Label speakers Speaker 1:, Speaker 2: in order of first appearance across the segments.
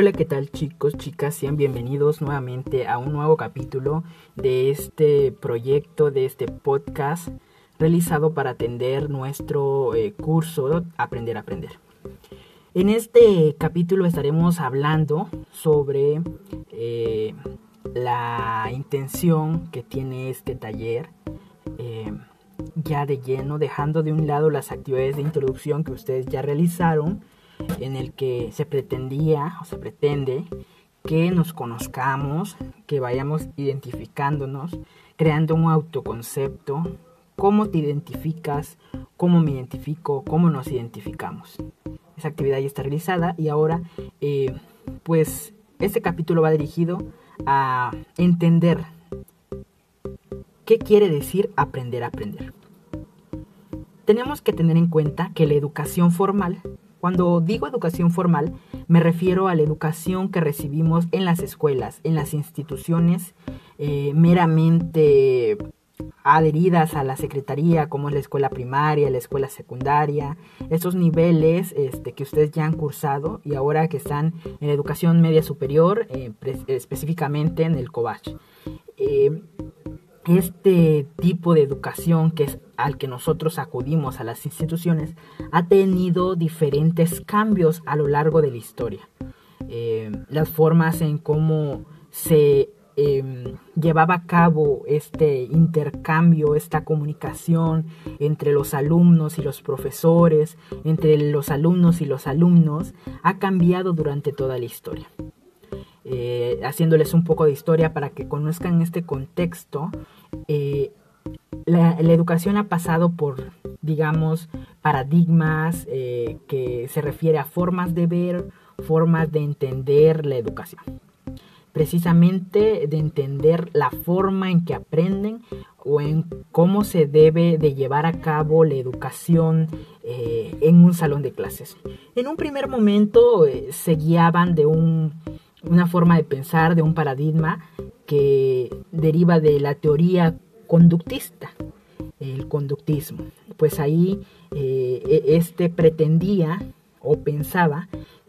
Speaker 1: Hola, ¿qué tal chicos, chicas? Sean bienvenidos nuevamente a un nuevo capítulo de este proyecto, de este podcast realizado para atender nuestro eh, curso Aprender a Aprender. En este capítulo estaremos hablando sobre eh, la intención que tiene este taller eh, ya de lleno, dejando de un lado las actividades de introducción que ustedes ya realizaron, en el que se pretendía o se pretende que nos conozcamos, que vayamos identificándonos, creando un autoconcepto, cómo te identificas, cómo me identifico, cómo nos identificamos. Esa actividad ya está realizada y ahora eh, pues este capítulo va dirigido a entender qué quiere decir aprender a aprender. Tenemos que tener en cuenta que la educación formal, cuando digo educación formal, me refiero a la educación que recibimos en las escuelas, en las instituciones eh, meramente adheridas a la secretaría, como es la escuela primaria, la escuela secundaria, esos niveles este, que ustedes ya han cursado y ahora que están en educación media superior, eh, específicamente en el COVACH. Eh, este tipo de educación que es al que nosotros acudimos a las instituciones ha tenido diferentes cambios a lo largo de la historia. Eh, las formas en cómo se Em, llevaba a cabo este intercambio, esta comunicación entre los alumnos y los profesores, entre los alumnos y los alumnos, ha cambiado durante toda la historia. Eh, haciéndoles un poco de historia para que conozcan este contexto, eh, la, educación ha pasado por, digamos, paradigmas eh, que se refiere a formas de ver, formas de entender la educación precisamente de entender la forma en que aprenden o en cómo se debe de llevar a cabo la educación en un salón de clases. En un primer momento se guiaban de una forma de pensar, de un paradigma que deriva de la teoría conductista, el conductismo. Pues ahí eh, e, este pretendía o pensaba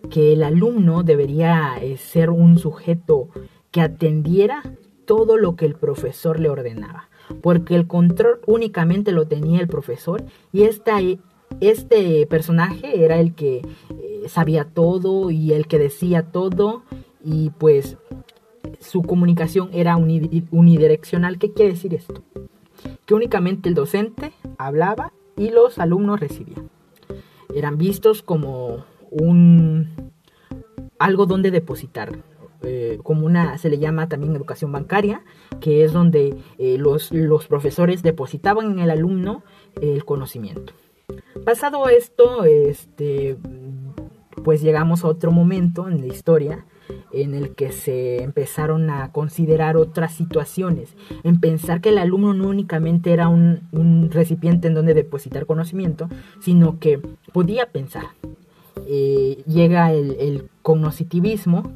Speaker 1: que el alumno debería eh, ser un sujeto que atendiera todo lo que el profesor le ordenaba, porque el control únicamente lo tenía el profesor y esta, este personaje era el que eh, sabía todo y el que decía todo y pues su comunicación era unidireccional. ¿Qué quiere decir esto? Que únicamente el docente hablaba y los alumnos recibían. Eran vistos como un algo donde depositar. Eh, como una, se le llama también educación bancaria, que es donde eh, los, los, profesores depositaban en el alumno el conocimiento. Pasado esto, este, pues llegamos a otro momento en la historia en el que se empezaron a considerar otras situaciones, en pensar que el alumno no únicamente era un, recipiente en donde depositar conocimiento, sino que podía pensar, eh, llega el, el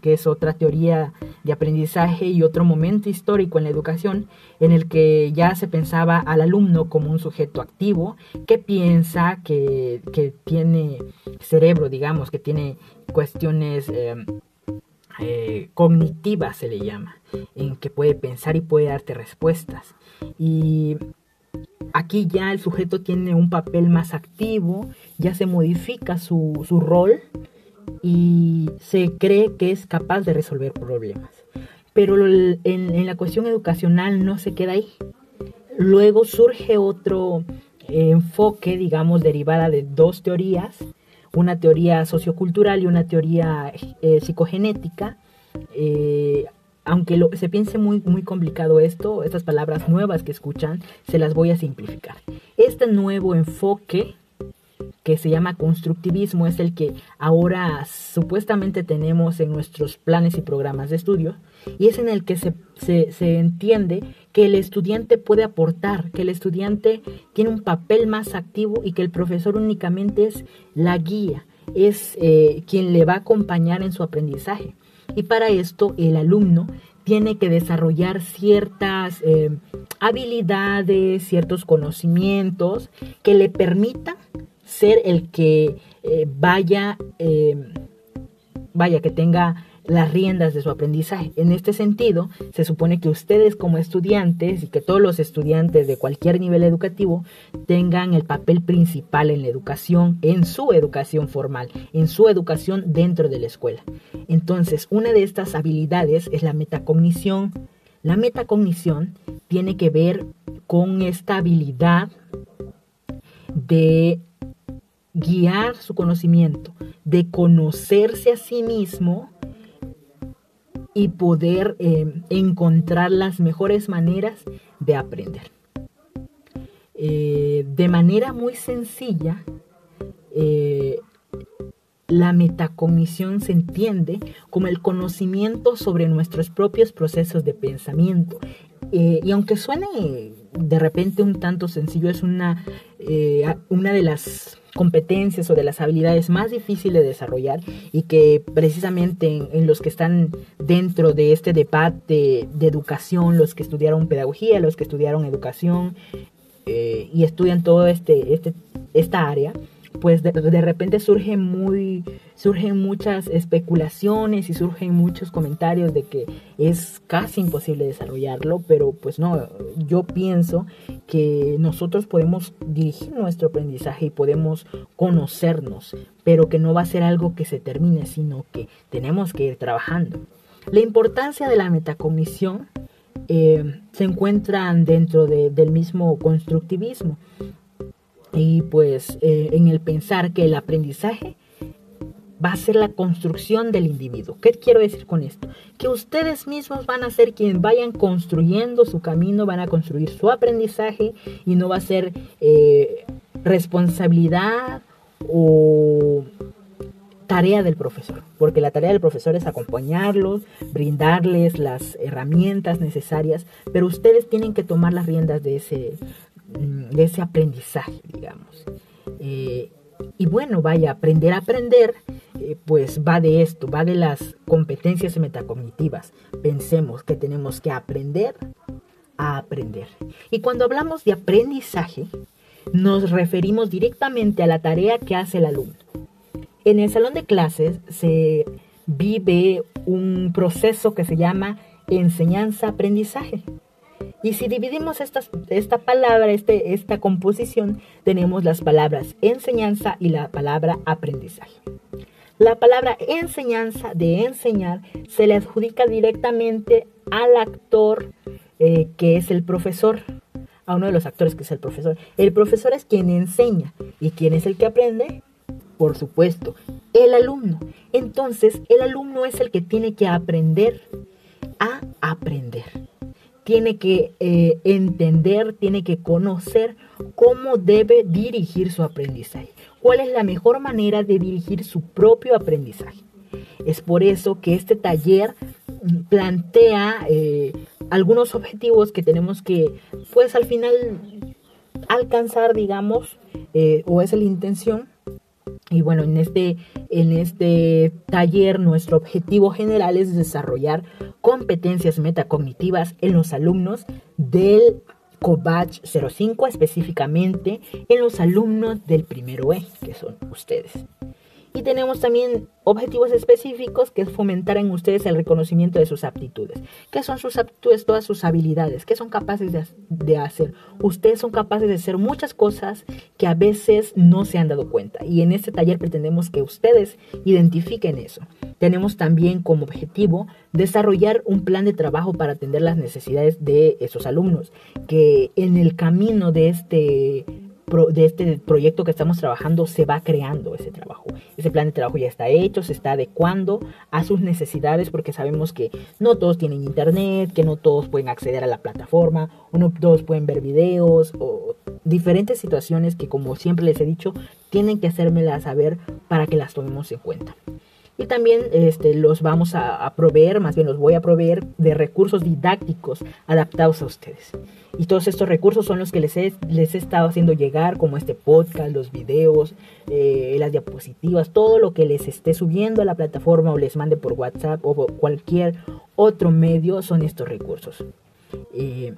Speaker 1: que es otra teoría de aprendizaje y otro momento histórico en la educación, en el que ya se pensaba al alumno como un sujeto activo, que piensa, que, tiene cerebro, digamos, que tiene cuestiones eh, eh, cognitivas, se le llama, en que puede pensar y puede darte respuestas. Y Aquí ya el sujeto tiene un papel más activo, ya se modifica su, rol y se cree que es capaz de resolver problemas. Pero en, la cuestión educacional no se queda ahí. Luego surge otro enfoque, digamos, derivada de dos teorías, una teoría sociocultural y una teoría eh, psicogenética. Eh, aunque lo, se piense muy, muy complicado esto, estas palabras nuevas que escuchan, se las voy a simplificar. Este nuevo enfoque que se llama constructivismo es el que ahora supuestamente tenemos en nuestros planes y programas de estudio y es en el que se, se, entiende que el estudiante puede aportar, que el estudiante tiene un papel más activo y que el profesor únicamente es la guía, es eh, quien le va a acompañar en su aprendizaje. Y para esto el alumno tiene que desarrollar ciertas eh, habilidades, ciertos conocimientos que le permitan ser el que eh, vaya, eh, vaya, que tenga las riendas de su aprendizaje. En este sentido, se supone que ustedes como estudiantes y que todos los estudiantes de cualquier nivel educativo tengan el papel principal en la educación, en su educación formal, en su educación dentro de la escuela. Entonces, una de estas habilidades es la metacognición. La metacognición tiene que ver con esta habilidad de guiar su conocimiento, de conocerse a sí mismo y poder eh, encontrar las mejores maneras de aprender. Eh, de manera muy sencilla, eh, la metacognición se entiende como el conocimiento sobre nuestros propios procesos de pensamiento. Y aunque suene de repente un tanto sencillo, es una, una de las competencias o de las habilidades más difíciles de desarrollar y que precisamente en, los que están dentro de este debate de, educación, los que estudiaron pedagogía, los que estudiaron educación eh, y estudian todo este, este, esta área, pues de, repente surgen muy surgen muchas especulaciones y surgen muchos comentarios de que es casi imposible desarrollarlo, pero pues no, yo pienso que nosotros podemos dirigir nuestro aprendizaje y podemos conocernos, pero que no va a ser algo que se termine, sino que tenemos que ir trabajando. La importancia de la metacognición eh, se encuentra dentro del mismo constructivismo y pues eh, en el pensar que el aprendizaje va a ser la construcción del individuo. ¿Qué quiero decir con esto? Que ustedes mismos van a ser quienes vayan construyendo su camino, van a construir su aprendizaje y no va a ser eh, responsabilidad o tarea del profesor, porque la tarea del profesor es acompañarlos, brindarles las herramientas necesarias, pero ustedes tienen que tomar las riendas de ese, de ese aprendizaje, digamos. Eh, y bueno, vaya, aprender a aprender, eh, pues va de esto, va de las competencias metacognitivas. Pensemos que tenemos que aprender a aprender. Y cuando hablamos de aprendizaje, nos referimos directamente a la tarea que hace el alumno. En el salón de clases se vive un proceso que se llama enseñanza-aprendizaje. Y si dividimos esta palabra, este, esta composición, tenemos las palabras enseñanza y la palabra aprendizaje. La palabra enseñanza, de enseñar, se le adjudica directamente al actor eh, que es el profesor, a uno de los actores que es el profesor. El profesor es quien enseña y quien es el que aprende, por supuesto, el alumno. Entonces, el alumno es el que tiene que aprender a aprender tiene que eh, entender, tiene que conocer cómo debe dirigir su aprendizaje, cuál es la mejor manera de dirigir su propio aprendizaje. Es por eso que este taller plantea eh, algunos objetivos que tenemos que, pues al final, alcanzar, digamos, eh, o es la intención y bueno, en este, en este taller nuestro objetivo general es desarrollar competencias metacognitivas en los alumnos del COBACH 05, específicamente en los alumnos del primero E, que son ustedes. Y tenemos también objetivos específicos que fomentar en ustedes el reconocimiento de sus aptitudes. ¿Qué son sus aptitudes? Todas sus habilidades. ¿Qué son capaces de, hacer? Ustedes son capaces de hacer muchas cosas que a veces no se han dado cuenta. Y en este taller pretendemos que ustedes identifiquen eso. Tenemos también como objetivo desarrollar un plan de trabajo para atender las necesidades de esos alumnos. Que en el camino de este de este proyecto que estamos trabajando se va creando ese trabajo. Ese plan de trabajo ya está hecho, se está adecuando a sus necesidades porque sabemos que no todos tienen internet, que no todos pueden acceder a la plataforma, o no todos pueden ver videos o diferentes situaciones que como siempre les he dicho, tienen que hacérmelas saber para que las tomemos en cuenta. Y también este, los vamos a, proveer, más bien los voy a proveer de recursos didácticos adaptados a ustedes. Y todos estos recursos son los que les he, les estado haciendo llegar, como este podcast, los videos, eh, las diapositivas, todo lo que les esté subiendo a la plataforma o les mande por WhatsApp o cualquier otro medio son estos recursos. Eh,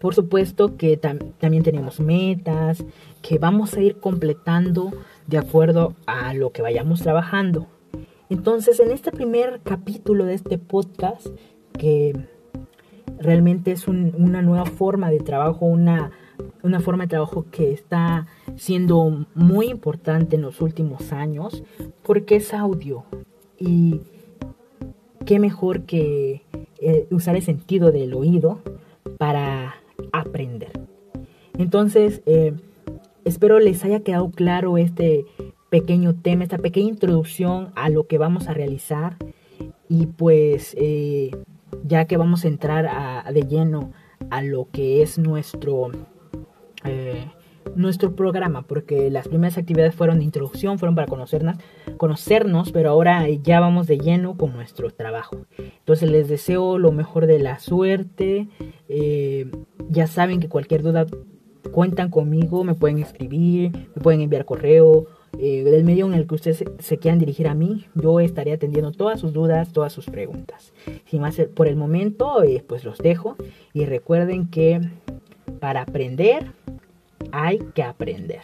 Speaker 1: por supuesto que también tenemos metas que vamos a ir completando de acuerdo a lo que vayamos trabajando. Entonces, en este primer capítulo de este podcast, que realmente es una nueva forma de trabajo, una, una forma de trabajo que está siendo muy importante en los últimos años, porque es audio. Y qué mejor que eh, usar el sentido del oído para aprender. Entonces, eh, espero les haya quedado claro este pequeño tema, esta pequeña introducción a lo que vamos a realizar. Y pues, eh, ya que vamos a entrar a, de lleno a lo que es nuestro nuestro programa, porque las primeras actividades fueron de introducción, fueron para conocernos, conocernos, pero ahora ya vamos de lleno con nuestro trabajo. Entonces les deseo lo mejor de la suerte. Eh, ya saben que cualquier duda cuentan conmigo, me pueden escribir, me pueden enviar correo. Eh, del medio en el que ustedes se, quieran dirigir a mí, yo estaré atendiendo todas sus dudas, todas sus preguntas. Sin más por el momento, eh, pues los dejo y recuerden que para aprender hay que aprender.